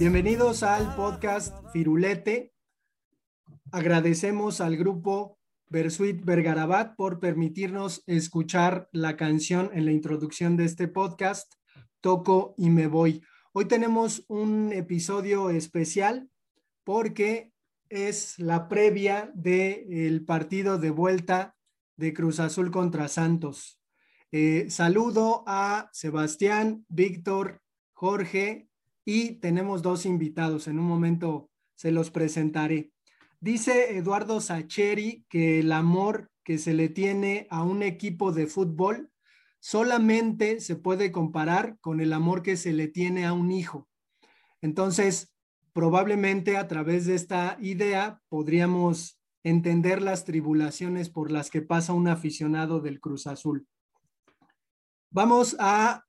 Bienvenidos al podcast Firulete. Agradecemos al grupo Versuit Vergarabat por permitirnos escuchar la canción en la introducción de este podcast, Toco y me voy. Hoy tenemos un episodio especial porque es la previa del partido de vuelta de Cruz Azul contra Santos. Eh, saludo a Sebastián, Víctor, Jorge y tenemos dos invitados. En un momento se los presentaré. Dice Eduardo Sacheri que el amor que se le tiene a un equipo de fútbol solamente se puede comparar con el amor que se le tiene a un hijo. Entonces, probablemente a través de esta idea podríamos entender las tribulaciones por las que pasa un aficionado del Cruz Azul. Vamos a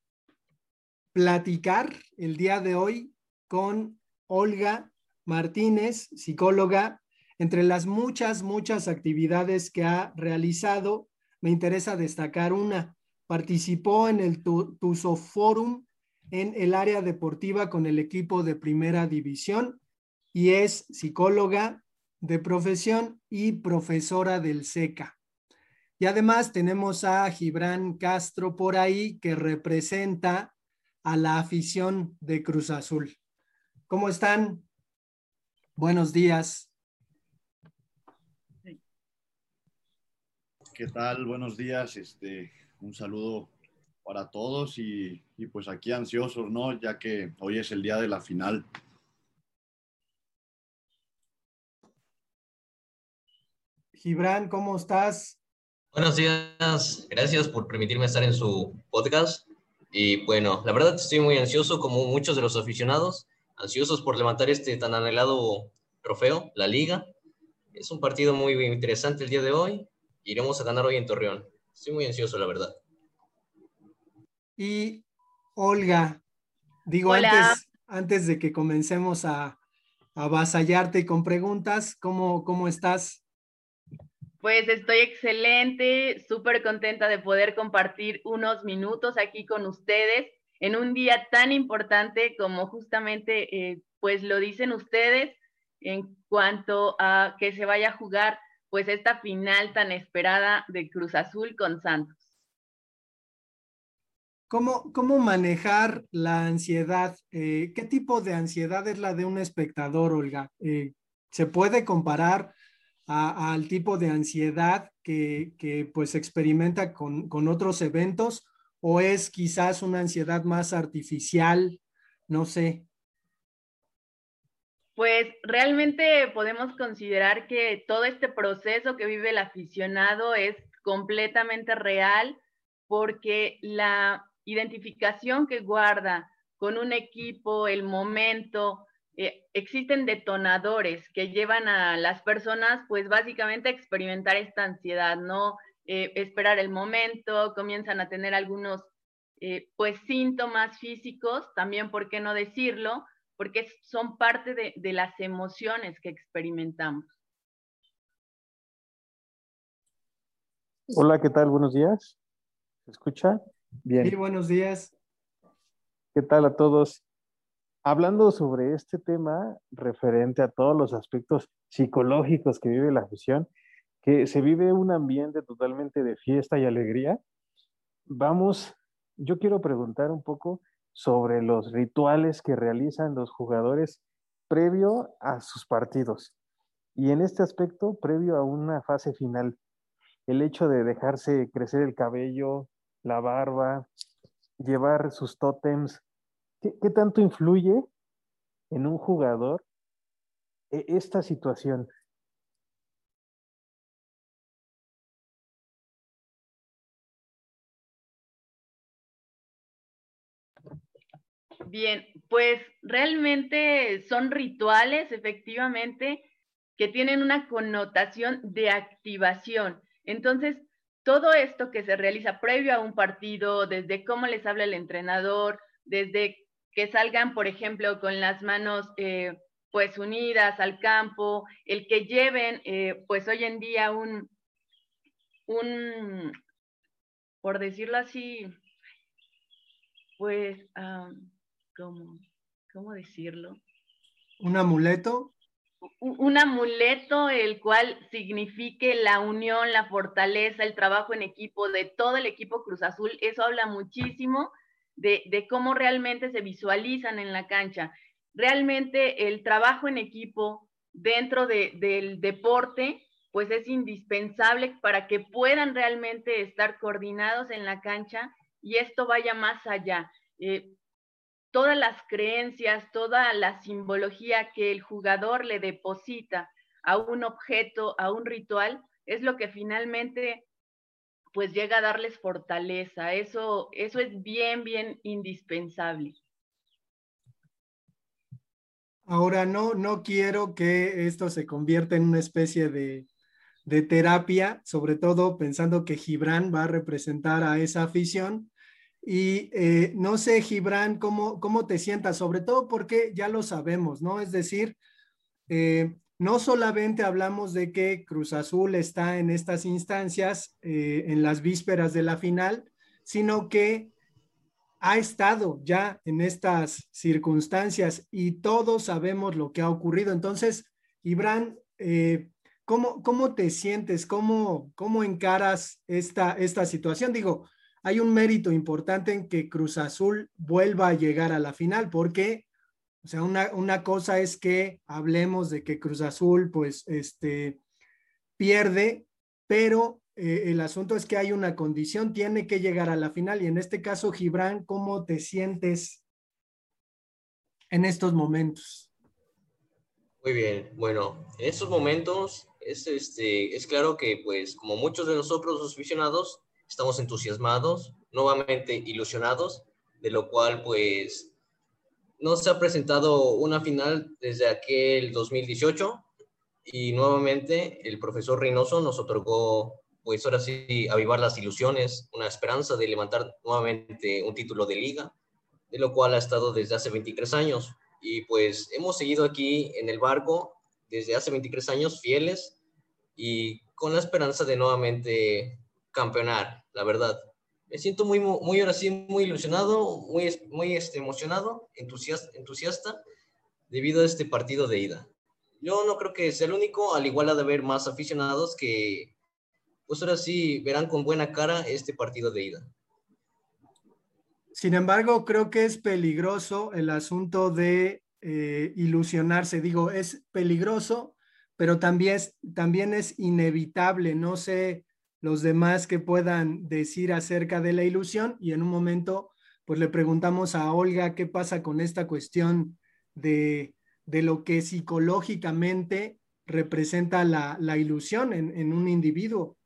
platicar el día de hoy con Olga Martínez, psicóloga entre las muchas, muchas actividades que ha realizado, me interesa destacar una. Participó en el Tuso Forum en el área deportiva con el equipo de primera división y es psicóloga de profesión y profesora del SECA. Y además tenemos a Gibran Castro por ahí que representa a la afición de Cruz Azul. ¿Cómo están? Buenos días. ¿Qué tal? Buenos días. Este, un saludo para todos y, y, pues aquí ansiosos, ¿no? Ya que hoy es el día de la final. Gibran, ¿cómo estás? Buenos días, gracias por permitirme estar en su podcast. Y bueno, la verdad estoy muy ansioso, como muchos de los aficionados, ansiosos por levantar este tan anhelado trofeo, la liga. Es un partido muy interesante el día de hoy iremos a ganar hoy en Torreón. Estoy muy ansioso, la verdad. Y Olga, digo antes, antes de que comencemos a, a avasallarte con preguntas, ¿cómo, cómo estás? Pues estoy excelente, súper contenta de poder compartir unos minutos aquí con ustedes en un día tan importante como justamente, eh, pues lo dicen ustedes en cuanto a que se vaya a jugar pues esta final tan esperada de Cruz Azul con Santos. ¿Cómo, cómo manejar la ansiedad? Eh, ¿Qué tipo de ansiedad es la de un espectador, Olga? Eh, ¿Se puede comparar al tipo de ansiedad que, que pues experimenta con, con otros eventos o es quizás una ansiedad más artificial? No sé. Pues realmente podemos considerar que todo este proceso que vive el aficionado es completamente real porque la identificación que guarda con un equipo, el momento, eh, existen detonadores que llevan a las personas pues básicamente a experimentar esta ansiedad, ¿no? Eh, esperar el momento, comienzan a tener algunos eh, pues síntomas físicos, también, ¿por qué no decirlo? porque son parte de, de las emociones que experimentamos. Hola, ¿qué tal? Buenos días. ¿Se escucha? Bien. Sí, buenos días. ¿Qué tal a todos? Hablando sobre este tema referente a todos los aspectos psicológicos que vive la afición, que se vive un ambiente totalmente de fiesta y alegría, vamos, yo quiero preguntar un poco sobre los rituales que realizan los jugadores previo a sus partidos. Y en este aspecto, previo a una fase final, el hecho de dejarse crecer el cabello, la barba, llevar sus tótems, ¿qué, tanto influye en un jugador e, esta situación? Bien, pues realmente son rituales, efectivamente, que tienen una connotación de activación. Entonces, todo esto que se realiza previo a un partido, desde cómo les habla el entrenador, desde que salgan, por ejemplo, con las manos eh, pues unidas al campo, el que lleven, eh, pues hoy en día un, un, por decirlo así, pues ¿cómo, cómo decirlo? ¿Un amuleto? Un amuleto el cual signifique la unión, la fortaleza, el trabajo en equipo de todo el equipo Cruz Azul. Eso habla muchísimo de, cómo realmente se visualizan en la cancha. Realmente el trabajo en equipo dentro de, del deporte pues es indispensable para que puedan realmente estar coordinados en la cancha y esto vaya más allá. Eh, todas las creencias, toda la simbología que el jugador le deposita a un objeto, a un ritual, es lo que finalmente pues llega a darles fortaleza. Eso, eso es bien, bien indispensable. Ahora, no, no quiero que esto se convierta en una especie de, de terapia, sobre todo pensando que Gibran va a representar a esa afición. Y eh, no sé, Gibran, ¿cómo, ¿cómo te sientas? Sobre todo porque ya lo sabemos, ¿no? Es decir, eh, no solamente hablamos de que Cruz Azul está en estas instancias, eh, en las vísperas de la final, sino que ha estado ya en estas circunstancias y todos sabemos lo que ha ocurrido. Entonces, Gibran, ¿Cómo, cómo te sientes? ¿Cómo, cómo encaras esta, esta situación? Digo, hay un mérito importante en que Cruz Azul vuelva a llegar a la final, porque, o sea, una, una cosa es que hablemos de que Cruz Azul, pues, este, pierde, pero eh, el asunto es que hay una condición, tiene que llegar a la final. Y en este caso, Gibran, ¿cómo te sientes en estos momentos? Muy bien, bueno, en estos momentos es, este, es claro que, pues, como muchos de nosotros los aficionados, estamos entusiasmados, nuevamente ilusionados, de lo cual, pues, no se ha presentado una final desde aquel 2018 y nuevamente el profesor Reynoso nos otorgó, pues, ahora sí, avivar las ilusiones, una esperanza de levantar nuevamente un título de liga, de lo cual ha estado desde hace 23 años. Y pues hemos seguido aquí en el barco desde hace 23 años fieles y con la esperanza de nuevamente campeonar, la verdad. Me siento muy, muy ahora sí, muy ilusionado, muy, muy este, emocionado, entusiasta, entusiasta debido a este partido de ida. Yo no creo que sea el único, al igual ha de haber más aficionados que, pues ahora sí, verán con buena cara este partido de ida. Sin embargo, creo que es peligroso el asunto de eh, ilusionarse. Digo, es peligroso, pero también es, también es inevitable. No sé los demás que puedan decir acerca de la ilusión y en un momento, pues le preguntamos a Olga qué pasa con esta cuestión de, de lo que psicológicamente representa la, la ilusión en, en un individuo.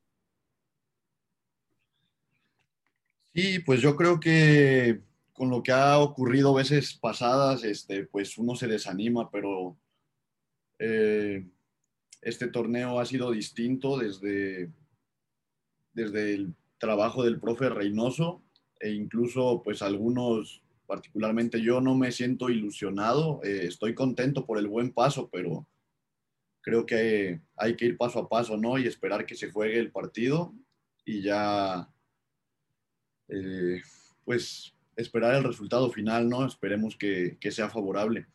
Sí, pues yo creo que con lo que ha ocurrido veces pasadas, este, pues uno se desanima, pero eh, este torneo ha sido distinto desde, desde el trabajo del profe Reynoso e incluso pues algunos, particularmente yo no me siento ilusionado, eh, estoy contento por el buen paso, pero creo que hay que ir paso a paso, ¿no? Y esperar que se juegue el partido y ya eh, pues esperar el resultado final, ¿no? Esperemos que, sea favorable.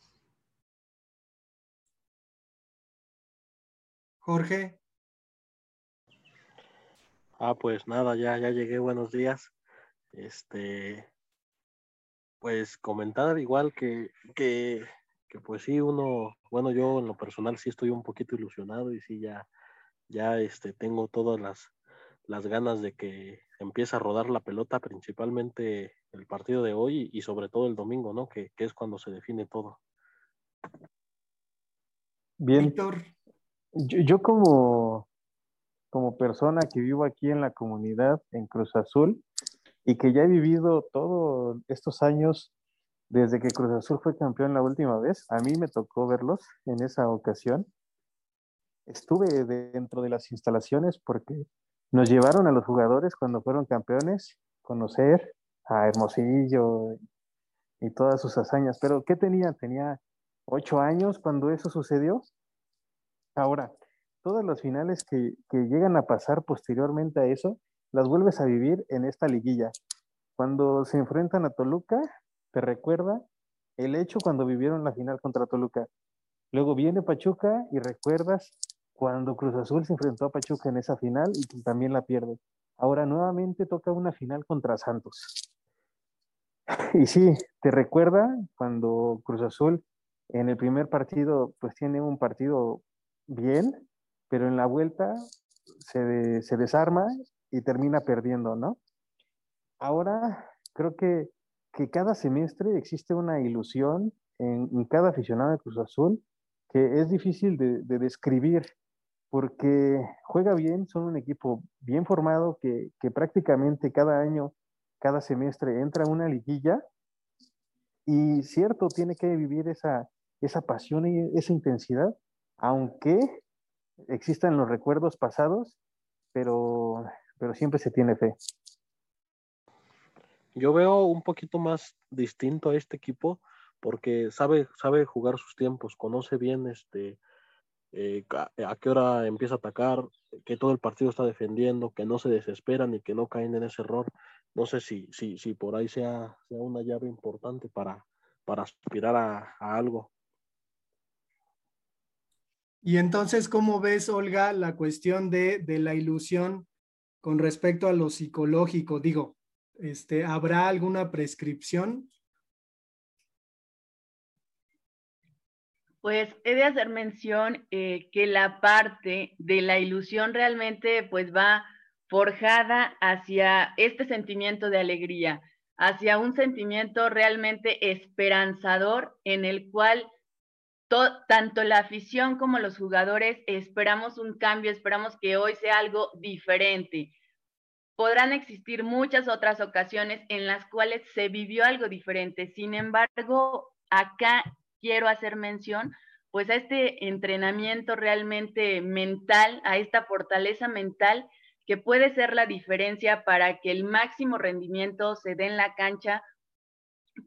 Jorge. Ah, pues nada, ya, ya llegué, buenos días. Este, pues comentar igual que, que, que, pues sí, uno, bueno, yo en lo personal sí estoy un poquito ilusionado y sí ya, ya este, tengo todas las, las ganas de que empiece a rodar la pelota, principalmente el partido de hoy y sobre todo el domingo, ¿no? Que, es cuando se define todo. Bien. Víctor. Yo, como, como persona que vivo aquí en la comunidad, en Cruz Azul, y que ya he vivido todos estos años desde que Cruz Azul fue campeón la última vez, a mí me tocó verlos en esa ocasión. Estuve dentro de las instalaciones porque nos llevaron a los jugadores cuando fueron campeones, conocer a Hermosillo y todas sus hazañas. Pero ¿qué tenía? Tenía ocho años cuando eso sucedió. Ahora, todas las finales que, que llegan a pasar posteriormente a eso, las vuelves a vivir en esta liguilla. Cuando se enfrentan a Toluca, te recuerda el hecho cuando vivieron la final contra Toluca. Luego viene Pachuca y recuerdas cuando Cruz Azul se enfrentó a Pachuca en esa final y también la pierde. Ahora nuevamente toca una final contra Santos. Y sí, te recuerda cuando Cruz Azul en el primer partido pues tiene un partido bien, pero en la vuelta se, se desarma y termina perdiendo, ¿no? Ahora creo que, que cada semestre existe una ilusión en, cada aficionado de Cruz Azul que es difícil de, de, describir porque juega bien, son un equipo bien formado que, que prácticamente cada año, cada semestre entra una liguilla y cierto, tiene que vivir esa, esa pasión y esa intensidad, aunque existan los recuerdos pasados, pero, pero siempre se tiene fe. Yo veo un poquito más distinto a este equipo porque sabe, sabe jugar sus tiempos, conoce bien este, eh, a, qué hora empieza a atacar, que todo el partido está defendiendo, que no se desesperan y que no caen en ese error. No sé si, si, si por ahí sea, sea una llave importante para, para aspirar a, a algo. Y entonces, ¿cómo ves, Olga, la cuestión de, de, la ilusión con respecto a lo psicológico? Digo, este, ¿habrá alguna prescripción? Pues he de hacer mención eh, que la parte de la ilusión realmente pues va forjada hacia este sentimiento de alegría, hacia un sentimiento realmente esperanzador en el cual tanto la afición como los jugadores esperamos un cambio, esperamos que hoy sea algo diferente. Podrán existir muchas otras ocasiones en las cuales se vivió algo diferente. Sin embargo, acá quiero hacer mención pues a este entrenamiento realmente mental, a esta fortaleza mental que puede ser la diferencia para que el máximo rendimiento se dé en la cancha,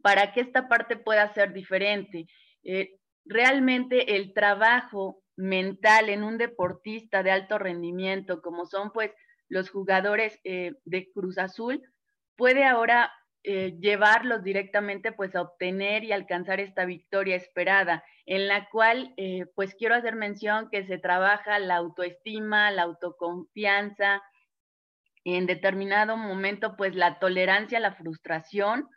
para que esta parte pueda ser diferente. Eh, realmente el trabajo mental en un deportista de alto rendimiento, como son pues los jugadores eh, de Cruz Azul, puede ahora eh, llevarlos directamente pues a obtener y alcanzar esta victoria esperada, en la cual eh, pues quiero hacer mención que se trabaja la autoestima, la autoconfianza, en determinado momento pues la tolerancia la frustración,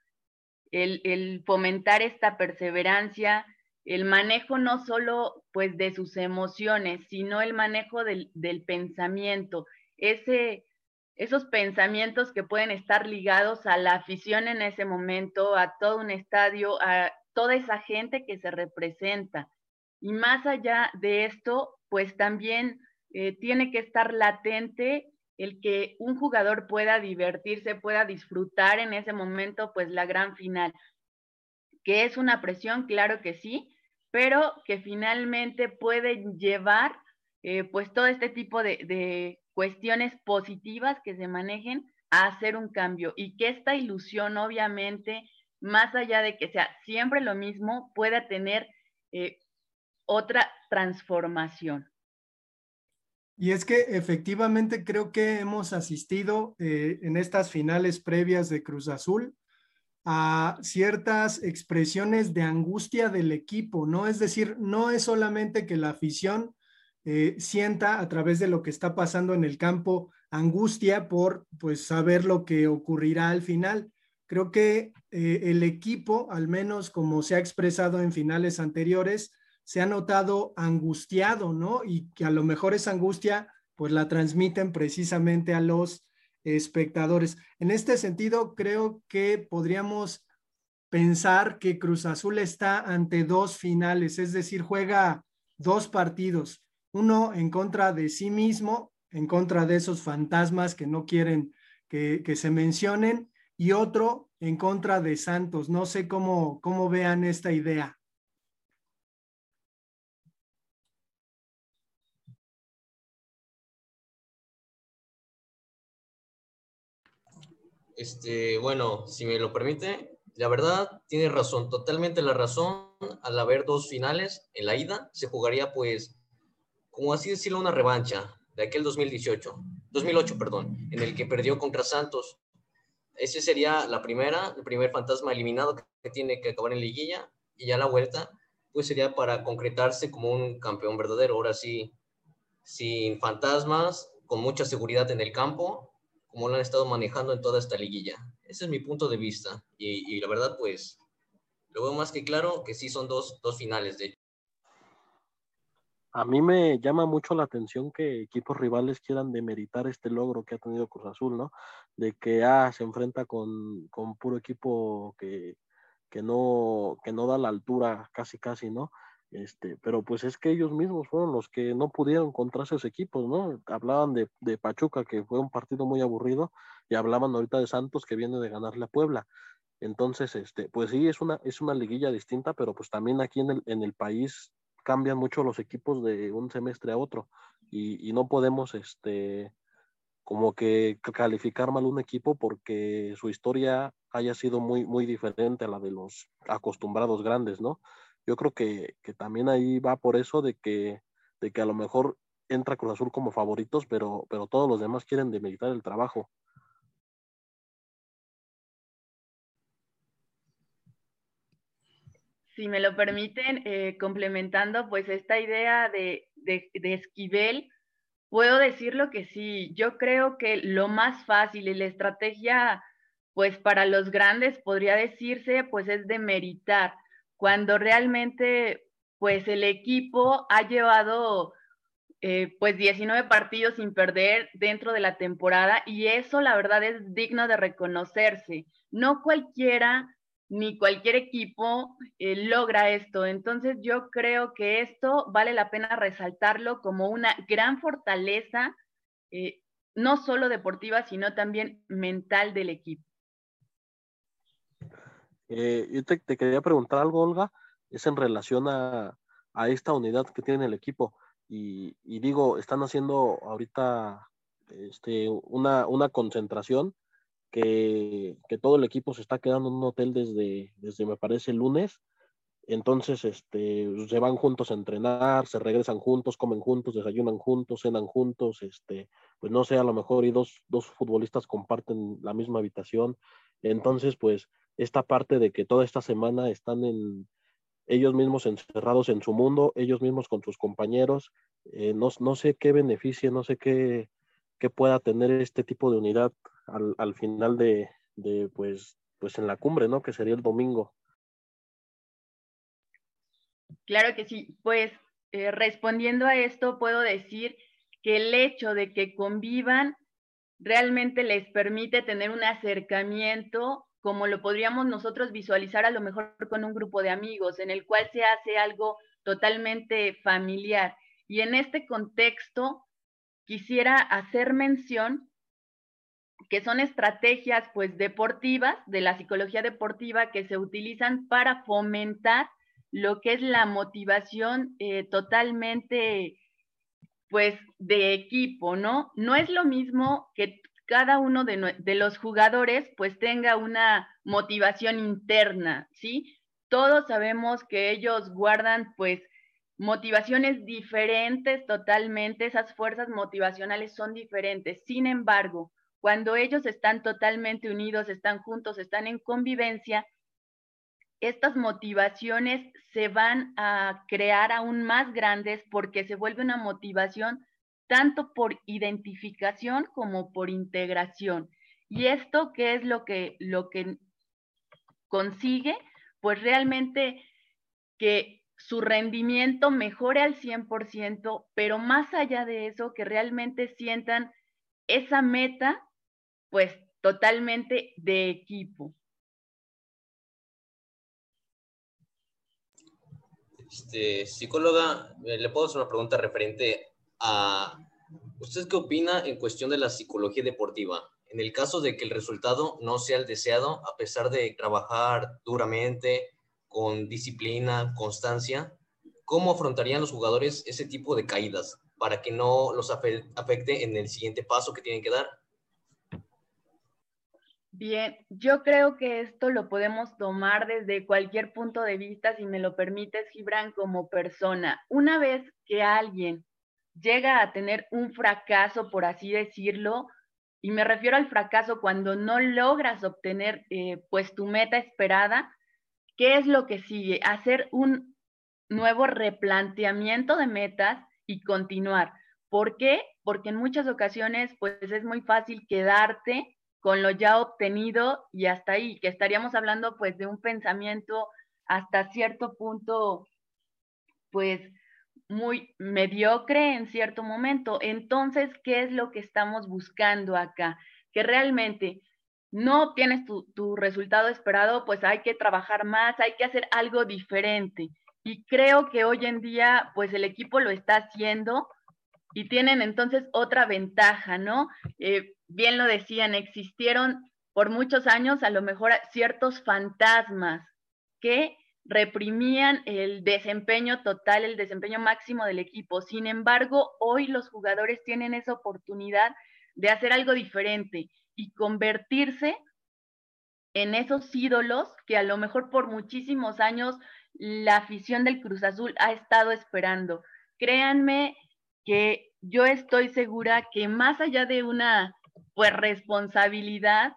el fomentar esta perseverancia, el manejo no solo pues de sus emociones, sino el manejo del, del pensamiento, ese, esos pensamientos que pueden estar ligados a la afición en ese momento, a todo un estadio, a toda esa gente que se representa. Y más allá de esto, pues también eh, tiene que estar latente el que un jugador pueda divertirse, pueda disfrutar en ese momento, pues la gran final. Que es una presión, claro que sí, pero que finalmente pueden llevar eh, pues todo este tipo de, cuestiones positivas que se manejen a hacer un cambio y que esta ilusión obviamente, más allá de que sea siempre lo mismo, pueda tener eh, otra transformación. Y es que efectivamente creo que hemos asistido eh, en estas finales previas de Cruz Azul a ciertas expresiones de angustia del equipo, ¿no? Es decir, no es solamente que la afición eh, sienta a través de lo que está pasando en el campo angustia por pues saber lo que ocurrirá al final. Creo que eh, el equipo, al menos como se ha expresado en finales anteriores, se ha notado angustiado, ¿no? Y que a lo mejor esa angustia pues la transmiten precisamente a los espectadores. En este sentido, creo que podríamos pensar que Cruz Azul está ante dos finales, es decir, juega dos partidos, uno en contra de sí mismo, en contra de esos fantasmas que no quieren que, que se mencionen, y otro en contra de Santos. No sé cómo, cómo vean esta idea. Este, bueno, si me lo permite, la verdad tiene razón, totalmente la razón. Al haber dos finales en la ida, se jugaría pues, como así decirlo, una revancha de aquel 2018, 2008, perdón, en el que perdió contra Santos. Ese sería la primera, el primer fantasma eliminado que tiene que acabar en liguilla y ya la vuelta, pues sería para concretarse como un campeón verdadero. Ahora sí, sin fantasmas, con mucha seguridad en el campo, como lo han estado manejando en toda esta liguilla. Ese es mi punto de vista. Y, la verdad, pues, lo veo más que claro que sí son dos, dos finales, de hecho. A mí me llama mucho la atención que equipos rivales quieran demeritar este logro que ha tenido Cruz Azul, ¿no? De que ah, se enfrenta con, con puro equipo que, que, no, que no da la altura casi casi, ¿no? Este, pero pues es que ellos mismos fueron los que no pudieron contra esos equipos, ¿no? Hablaban de, de Pachuca, que fue un partido muy aburrido, y hablaban ahorita de Santos, que viene de ganarle a Puebla. Entonces, este, pues sí, es una, es una liguilla distinta, pero pues también aquí en el, en el país cambian mucho los equipos de un semestre a otro y, no podemos este como que calificar mal un equipo porque su historia haya sido muy muy diferente a la de los acostumbrados grandes, ¿no? Yo creo que, también ahí va por eso de que, de que a lo mejor entra Cruz Azul como favoritos, pero, pero todos los demás quieren demeritar el trabajo. si me lo permiten, eh, complementando pues esta idea de, de, Esquivel, puedo decirlo que sí, yo creo que lo más fácil y la estrategia pues para los grandes podría decirse pues es de meritar, cuando realmente pues el equipo ha llevado eh, pues 19 partidos sin perder dentro de la temporada y eso la verdad es digno de reconocerse. No cualquiera ni cualquier equipo eh, logra esto. Entonces yo creo que esto vale la pena resaltarlo como una gran fortaleza, eh, no solo deportiva, sino también mental del equipo. Eh, yo te, quería preguntar algo, Olga, es en relación a, esta unidad que tiene el equipo. Y, digo, están haciendo ahorita este, una, una concentración que, todo el equipo se está quedando en un hotel desde, desde me parece, el lunes. Entonces, este, se van juntos a entrenar, se regresan juntos, comen juntos, desayunan juntos, cenan juntos, este, pues no sé, a lo mejor y dos, dos futbolistas comparten la misma habitación. Entonces, pues, esta parte de que toda esta semana están en ellos mismos encerrados en su mundo, ellos mismos con sus compañeros, eh, no, no, sé qué beneficio, no sé qué, qué pueda tener este tipo de unidad al, al final de, de, pues, pues en la cumbre, ¿no? Que sería el domingo. Claro que sí. Pues eh, respondiendo a esto, puedo decir que el hecho de que convivan realmente les permite tener un acercamiento como lo podríamos nosotros visualizar a lo mejor con un grupo de amigos, en el cual se hace algo totalmente familiar. Y en este contexto, quisiera hacer mención que son estrategias pues deportivas de la psicología deportiva que se utilizan para fomentar lo que es la motivación eh, totalmente pues de equipo, ¿no? No es lo mismo que cada uno de, los jugadores pues tenga una motivación interna, ¿sí? Todos sabemos que ellos guardan pues motivaciones diferentes totalmente, esas fuerzas motivacionales son diferentes. Sin embargo, cuando ellos están totalmente unidos, están juntos, están en convivencia, estas motivaciones se van a crear aún más grandes porque se vuelve una motivación tanto por identificación como por integración. ¿Y esto qué es lo que, lo que consigue? Pues realmente que su rendimiento mejore al 100%, pero más allá de eso, que realmente sientan esa meta pues totalmente de equipo. Este, psicóloga, eh, le puedo hacer una pregunta referente a ¿usted qué opina en cuestión de la psicología deportiva? En el caso de que el resultado no sea el deseado, a pesar de trabajar duramente, con disciplina, constancia, ¿cómo afrontarían los jugadores ese tipo de caídas para que no los afecte en el siguiente paso que tienen que dar? Bien, yo creo que esto lo podemos tomar desde cualquier punto de vista, si me lo permites, Gibran, como persona. Una vez que alguien llega a tener un fracaso, por así decirlo, y me refiero al fracaso cuando no logras obtener eh, pues tu meta esperada, ¿qué es lo que sigue? Hacer un nuevo replanteamiento de metas y continuar. ¿Por qué? Porque en muchas ocasiones pues es muy fácil quedarte con lo ya obtenido y hasta ahí, que estaríamos hablando pues de un pensamiento hasta cierto punto pues muy mediocre en cierto momento. Entonces, ¿qué es lo que estamos buscando acá? Que realmente no obtienes tu, tu, resultado esperado, pues hay que trabajar más, hay que hacer algo diferente. Y creo que hoy en día, pues el equipo lo está haciendo y tienen entonces otra ventaja, ¿no? Eh, bien lo decían, existieron por muchos años a lo mejor ciertos fantasmas que reprimían el desempeño total, el desempeño máximo del equipo. Sin embargo, hoy los jugadores tienen esa oportunidad de hacer algo diferente y convertirse en esos ídolos que a lo mejor por muchísimos años la afición del Cruz Azul ha estado esperando. Créanme que yo estoy segura que más allá de una pues responsabilidad,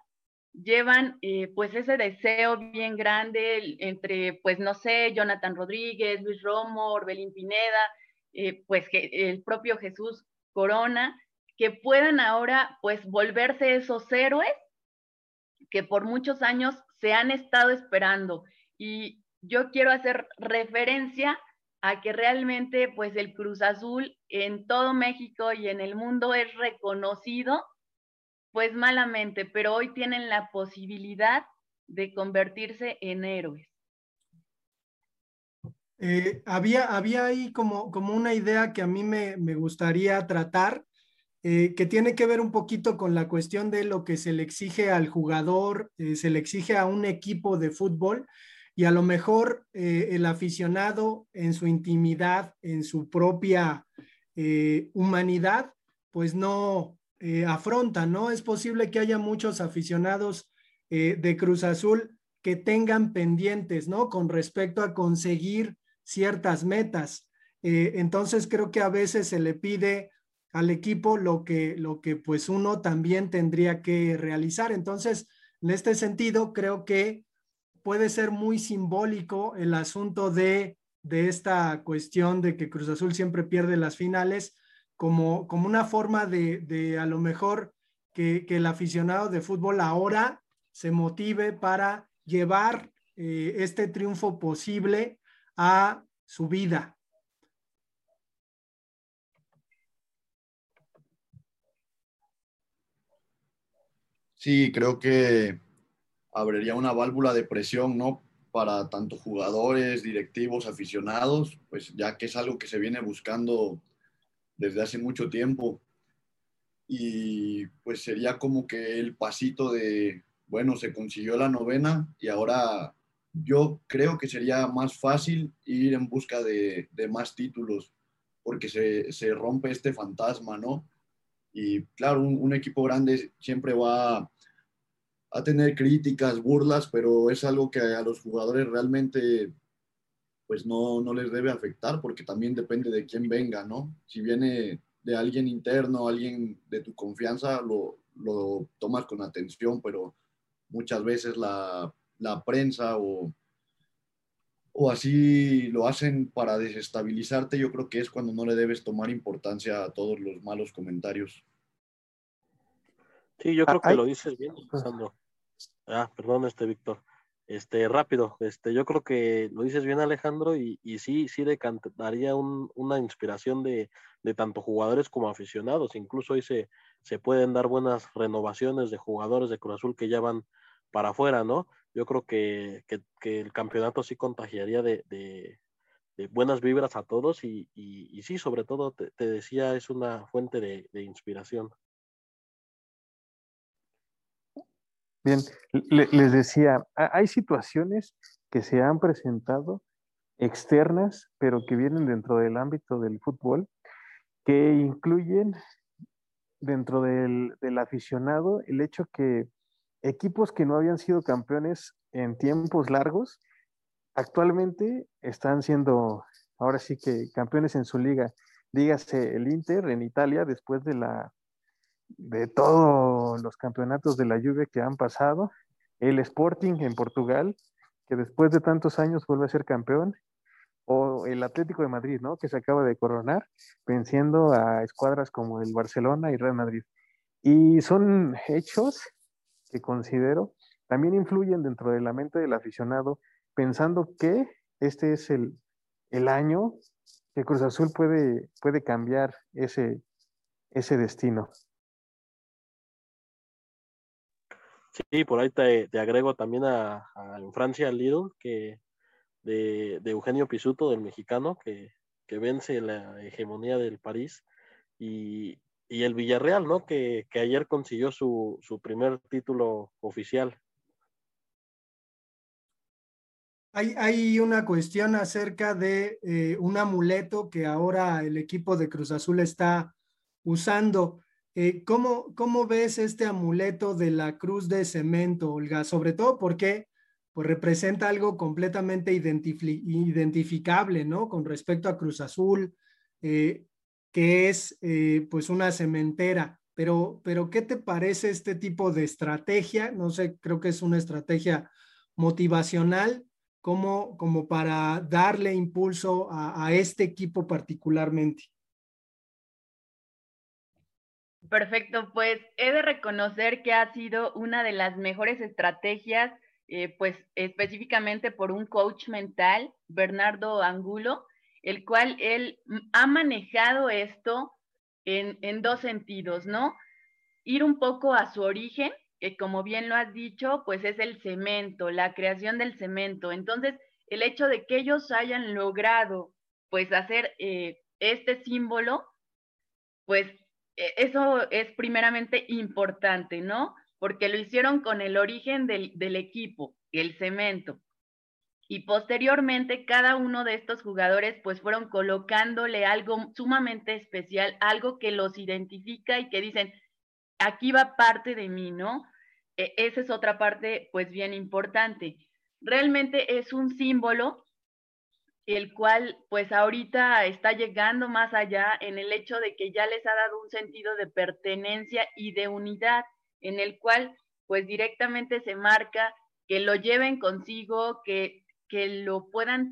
llevan eh, pues ese deseo bien grande entre pues no sé, Jonathan Rodríguez, Luis Romo, Orbelín Pineda, eh, pues el propio Jesús Corona, que puedan ahora pues volverse esos héroes que por muchos años se han estado esperando. Y yo quiero hacer referencia a que realmente pues el Cruz Azul en todo México y en el mundo es reconocido pues malamente, pero hoy tienen la posibilidad de convertirse en héroes. Eh, había, había ahí como, como una idea que a mí me, me gustaría tratar, eh, que tiene que ver un poquito con la cuestión de lo que se le exige al jugador, eh, se le exige a un equipo de fútbol y a lo mejor el aficionado en su intimidad, en su propia humanidad, pues no afronta, ¿no? Es posible que haya muchos aficionados de Cruz Azul que tengan pendientes, ¿no? Con respecto a conseguir ciertas metas. entonces creo que a veces se le pide al equipo lo que, lo que pues uno también tendría que realizar. Entonces, en este sentido, creo que puede ser muy simbólico el asunto de, de esta cuestión de que Cruz Azul siempre pierde las finales como, como una forma de, de a lo mejor que, que, el aficionado de fútbol ahora se motive para llevar eh, este triunfo posible a su vida, Sí, creo que abriría una válvula de presión, ¿no? Para tanto jugadores, directivos, aficionados, pues ya que es algo que se viene buscando desde hace mucho tiempo. Y pues sería como que el pasito de, bueno, se consiguió la novena y ahora yo creo que sería más fácil ir en busca de, de más títulos porque se, se rompe este fantasma, ¿no? Y claro, un, equipo grande siempre va a tener críticas, burlas, pero es algo que a los jugadores realmente pues no, no les debe afectar porque también depende de quién venga, ¿no? Si viene de alguien interno, alguien de tu confianza, lo, lo tomas con atención, pero muchas veces la, la prensa o, o así lo hacen para desestabilizarte, yo creo que es cuando no le debes tomar importancia a todos los malos comentarios. Sí, yo creo que lo dices bien, Sandro. Ah, perdón, este Víctor. Este, rápido, este, yo creo que lo dices bien, Alejandro, y, y sí, sí decantaría un, una inspiración de, de, tanto jugadores como aficionados. Incluso ahí se, se pueden dar buenas renovaciones de jugadores de Cruz Azul que ya van para afuera, ¿no? yo creo que, el campeonato sí contagiaría de, buenas vibras a todos y, y, sí, sobre todo, te, decía, es una fuente de, inspiración. Bien, les decía, hay situaciones que se han presentado externas, pero que vienen dentro del ámbito del fútbol, que incluyen dentro del, del aficionado el hecho que equipos que no habían sido campeones en tiempos largos, actualmente están siendo ahora sí que campeones en su liga. Dígase el Inter en Italia después de la de todos los campeonatos de la Juve que han pasado, el Sporting en Portugal, que después de tantos años vuelve a ser campeón, o el Atlético de Madrid, ¿no? Que se acaba de coronar, venciendo a escuadras como el Barcelona y Real Madrid. Y son hechos que considero también influyen dentro de la mente del aficionado, pensando que este es el, el año que Cruz Azul puede, puede cambiar ese, ese destino. Sí, por ahí te, agrego también a, en Francia al Lidl, que de, Eugenio Pisuto, del mexicano, que, vence la hegemonía del París, y, el Villarreal, ¿no? Que, ayer consiguió su, primer título oficial. Hay, una cuestión acerca de eh, un amuleto que ahora el equipo de Cruz Azul está usando. Eh, ¿cómo, ¿cómo, ves este amuleto de la cruz de cemento, Olga? Sobre todo porque pues, representa algo completamente identificable, ¿no? Con respecto a Cruz Azul, eh, que es eh, pues una cementera. Pero, pero, ¿qué te parece este tipo de estrategia? No sé, creo que es una estrategia motivacional como, como para darle impulso a este equipo particularmente. Perfecto, pues he de reconocer que ha sido una de las mejores estrategias, eh, pues específicamente por un coach mental, Bernardo Angulo, el cual él ha manejado esto en, en dos sentidos, ¿no? Ir un poco a su origen, que como bien lo has dicho, pues es el cemento, la creación del cemento. Entonces, el hecho de que ellos hayan logrado, pues, hacer eh, este símbolo, pues eso es primeramente importante, ¿no? Porque lo hicieron con el origen del, del equipo, el cemento. Y posteriormente cada uno de estos jugadores pues fueron colocándole algo sumamente especial, algo que los identifica y que dicen, aquí va parte de mí, ¿no? E, esa es otra parte pues bien importante. Realmente es un símbolo el cual pues ahorita está llegando más allá en el hecho de que ya les ha dado un sentido de pertenencia y de unidad, en el cual pues directamente se marca que lo lleven consigo, que, que lo puedan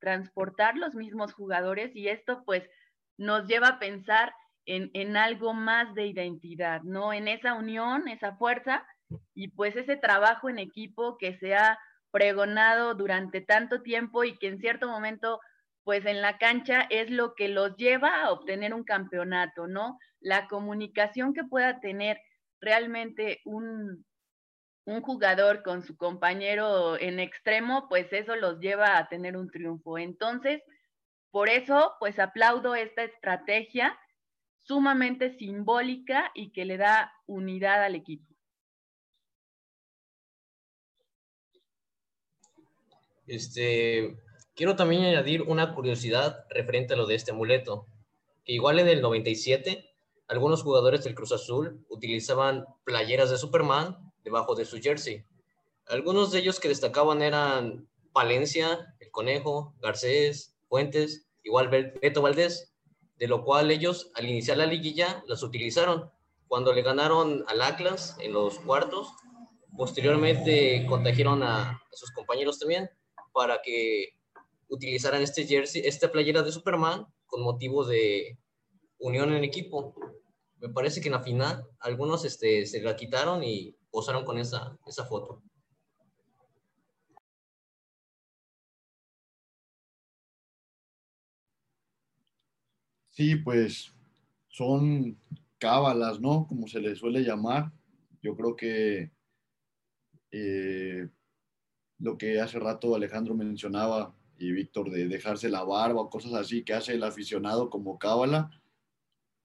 transportar los mismos jugadores y esto pues nos lleva a pensar en, en algo más de identidad, ¿no? En esa unión, esa fuerza y pues ese trabajo en equipo que sea pregonado durante tanto tiempo y que en cierto momento, pues en la cancha es lo que los lleva a obtener un campeonato, ¿no? La comunicación que pueda tener realmente un, un jugador con su compañero en extremo, pues eso los lleva a tener un triunfo. Entonces, por eso, pues aplaudo esta estrategia sumamente simbólica y que le da unidad al equipo. Este, quiero también añadir una curiosidad referente a lo de este amuleto, que igual en el 97, algunos jugadores del Cruz Azul utilizaban playeras de Superman debajo de su jersey. Algunos de ellos que destacaban eran Palencia, El Conejo, Garcés, Fuentes, igual Beto Valdés, de lo cual ellos al iniciar la liguilla las utilizaron. Cuando le ganaron al Atlas en los cuartos, posteriormente contagiaron a sus compañeros también para que utilizaran este jersey, esta playera de Superman con motivo de unión en equipo. Me parece que en la final algunos este, se la quitaron y posaron con esa, esa foto. Sí, pues son cábalas, ¿no? Como se les suele llamar. Yo creo que eh, lo que hace rato Alejandro mencionaba y Víctor de dejarse la barba cosas así que hace el aficionado como cábala,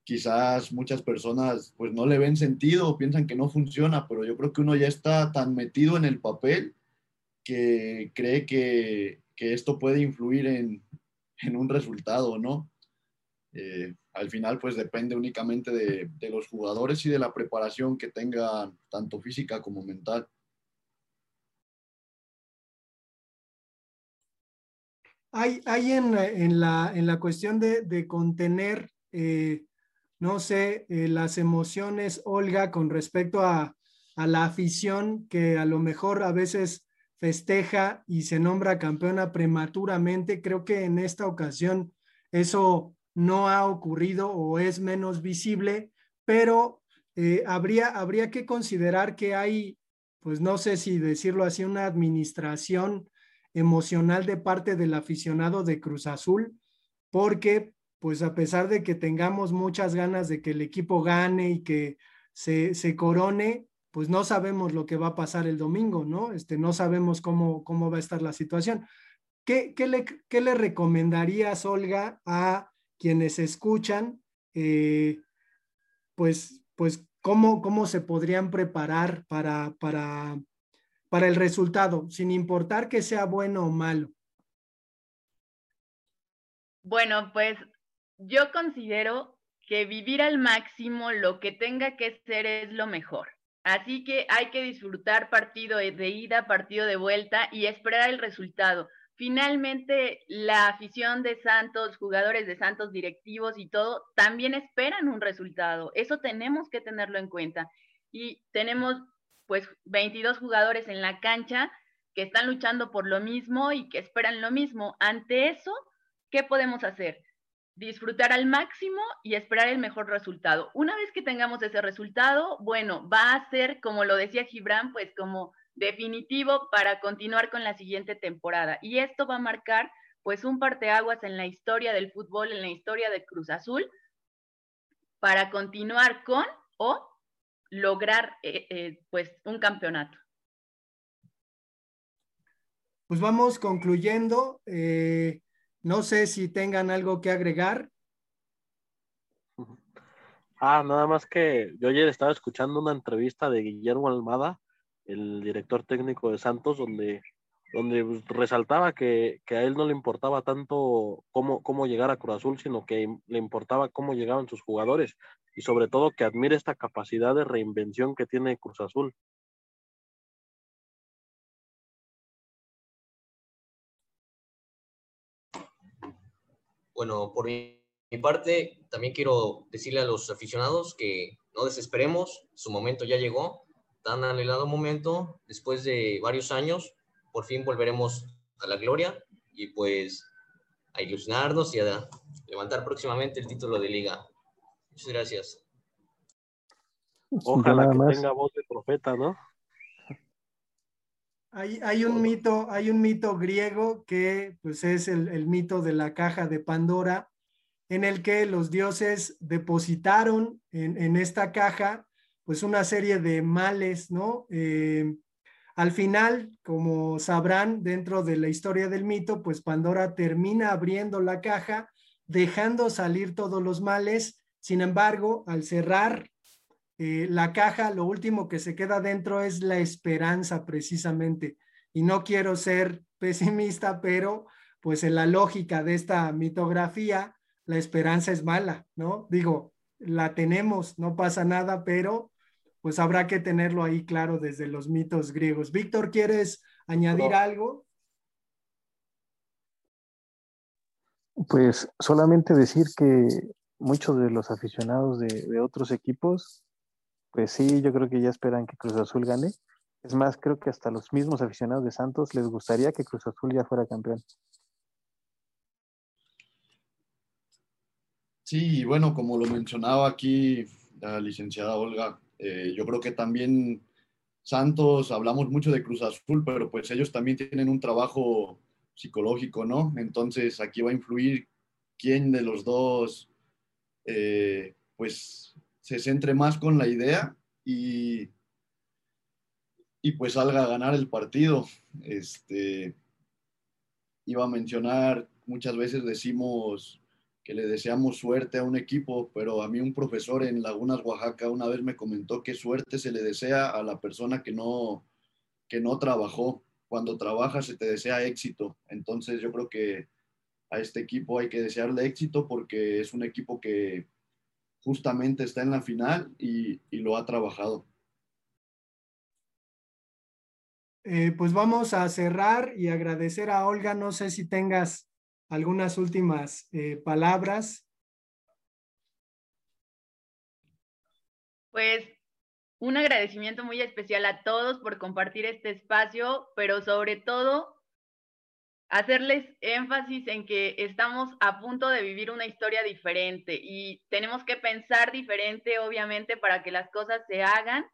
quizás muchas personas pues no le ven sentido piensan que no funciona, pero yo creo que uno ya está tan metido en el papel que cree que, esto puede influir en, un resultado, ¿no? Eh, al final pues depende únicamente de, de los jugadores y de la preparación que tengan tanto física como mental. Hay, hay en, en, la, en la cuestión de, de contener, eh, no sé, eh, las emociones, Olga, con respecto a, a, la afición que a lo mejor a veces festeja y se nombra campeona prematuramente. Creo que en esta ocasión eso no ha ocurrido o es menos visible, pero eh, habría, habría que considerar que hay, pues no sé si decirlo así, una administración emocional de parte del aficionado de Cruz Azul, porque pues a pesar de que tengamos muchas ganas de que el equipo gane y que se, se corone, pues no sabemos lo que va a pasar el domingo, ¿no? Este, no sabemos cómo, cómo va a estar la situación. ¿Qué, qué, le, qué le recomendarías, Olga, a quienes escuchan? Eh, pues, pues, ¿cómo, ¿cómo se podrían preparar para, para, para el resultado, sin importar que sea bueno o malo? Bueno, pues yo considero que vivir al máximo lo que tenga que ser es lo mejor. Así que hay que disfrutar partido de ida, partido de vuelta y esperar el resultado. Finalmente, la afición de Santos, jugadores de Santos, directivos y todo, también esperan un resultado. Eso tenemos que tenerlo en cuenta. Y tenemos pues 22 jugadores en la cancha que están luchando por lo mismo y que esperan lo mismo. Ante eso, ¿qué podemos hacer? disfrutar al máximo y esperar el mejor resultado. Una vez que tengamos ese resultado, bueno, va a ser, como lo decía Gibran, pues como definitivo para continuar con la siguiente temporada. Y esto va a marcar pues un parteaguas en la historia del fútbol, en la historia de Cruz Azul, para continuar con o lograr eh, eh, pues un campeonato. Pues vamos concluyendo. Eh, no sé si tengan algo que agregar. Ah, nada más que yo ayer estaba escuchando una entrevista de Guillermo Almada, el director técnico de Santos, donde, donde pues, resaltaba que, a él no le importaba tanto cómo, cómo llegar a Cruz Azul, sino que le importaba cómo llegaban sus jugadores y sobre todo que admire esta capacidad de reinvención que tiene Cruz Azul. Bueno, por mi, parte, también quiero decirle a los aficionados que no desesperemos, su momento ya llegó, tan anhelado momento, después de varios años, por fin volveremos a la gloria y pues a ilusionarnos y a levantar próximamente el título de liga. Muchas gracias. Ojalá que tenga voz de profeta, ¿no? Hay, un mito, hay un mito griego que pues es el, mito de la caja de Pandora, en el que los dioses depositaron en, esta caja pues una serie de males, ¿no? Eh, al final, como sabrán, dentro de la historia del mito, pues Pandora termina abriendo la caja, dejando salir todos los males. Sin embargo, al cerrar eh, la caja, lo último que se queda dentro es la esperanza precisamente. Y no quiero ser pesimista, pero pues en la lógica de esta mitografía, la esperanza es mala, ¿no? Digo, la tenemos, no pasa nada, pero pues habrá que tenerlo ahí claro desde los mitos griegos. Víctor, ¿quieres añadir algo? Pues solamente decir que muchos de los aficionados de otros equipos pues sí, yo creo que ya esperan que Cruz Azul gane. Es más, creo que hasta los mismos aficionados de Santos les gustaría que Cruz Azul ya fuera campeón. Sí, bueno, como lo mencionaba aquí la licenciada Olga, eh, yo creo que también Santos, hablamos mucho de Cruz Azul, pero pues ellos también tienen un trabajo psicológico, ¿no? Entonces aquí va a influir quién de los dos, eh, pues se centre más con la idea y, y pues salga a ganar el partido. Este, iba a mencionar, muchas veces decimos que le deseamos suerte a un equipo, pero a mí un profesor en Lagunas, Oaxaca, una vez me comentó que suerte se le desea a la persona que no, que no trabajó. Cuando trabajas se te desea éxito. Entonces yo creo que a este equipo hay que desearle éxito porque es un equipo que justamente está en la final y, lo ha trabajado. Eh, pues vamos a cerrar y agradecer a Olga. No sé si tengas algunas últimas eh, palabras. Pues un agradecimiento muy especial a todos por compartir este espacio, pero sobre todo hacerles énfasis en que estamos a punto de vivir una historia diferente y tenemos que pensar diferente, obviamente, para que las cosas se hagan.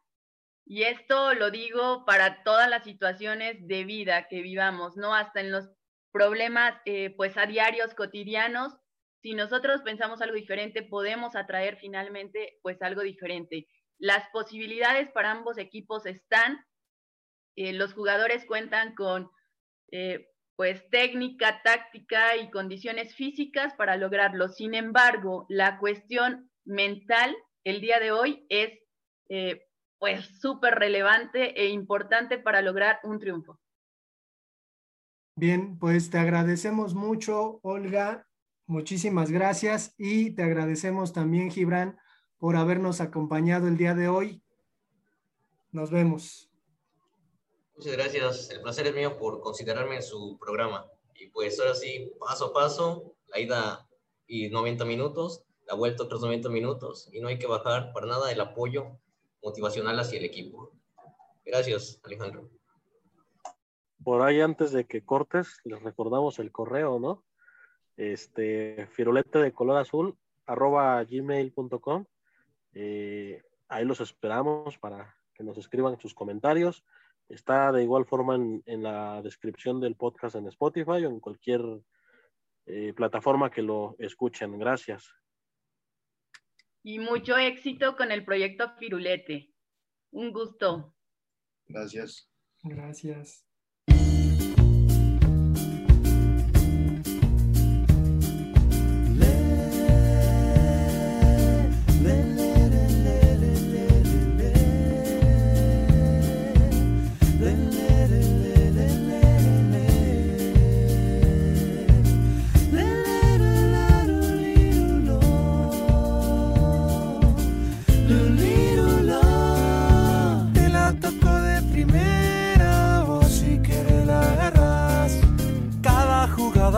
Y esto lo digo para todas las situaciones de vida que vivamos, ¿no? Hasta en los problemas, eh, pues, a diarios, cotidianos. Si nosotros pensamos algo diferente, podemos atraer finalmente, pues, algo diferente. Las posibilidades para ambos equipos están. Eh, los jugadores cuentan con eh, pues técnica, táctica y condiciones físicas para lograrlo. Sin embargo, la cuestión mental el día de hoy es eh, pues súper relevante e importante para lograr un triunfo. Bien, pues te agradecemos mucho, Olga. Muchísimas gracias y te agradecemos también, Gibran, por habernos acompañado el día de hoy. Nos vemos. Muchas gracias. El placer es mío por considerarme en su programa. Y pues ahora sí, paso a paso, la ida y 90 minutos, la vuelta otros 90 minutos. Y no hay que bajar para nada el apoyo motivacional hacia el equipo. Gracias, Alejandro. Por ahí antes de que cortes, les recordamos el correo, ¿no? Este, firulete de color azul, arroba gmail.com. Eh, ahí los esperamos para que nos escriban sus comentarios. Está de igual forma en, la descripción del podcast en Spotify o en cualquier eh, plataforma que lo escuchen. Gracias. Y mucho éxito con el proyecto Firulete. Un gusto. Gracias. Gracias.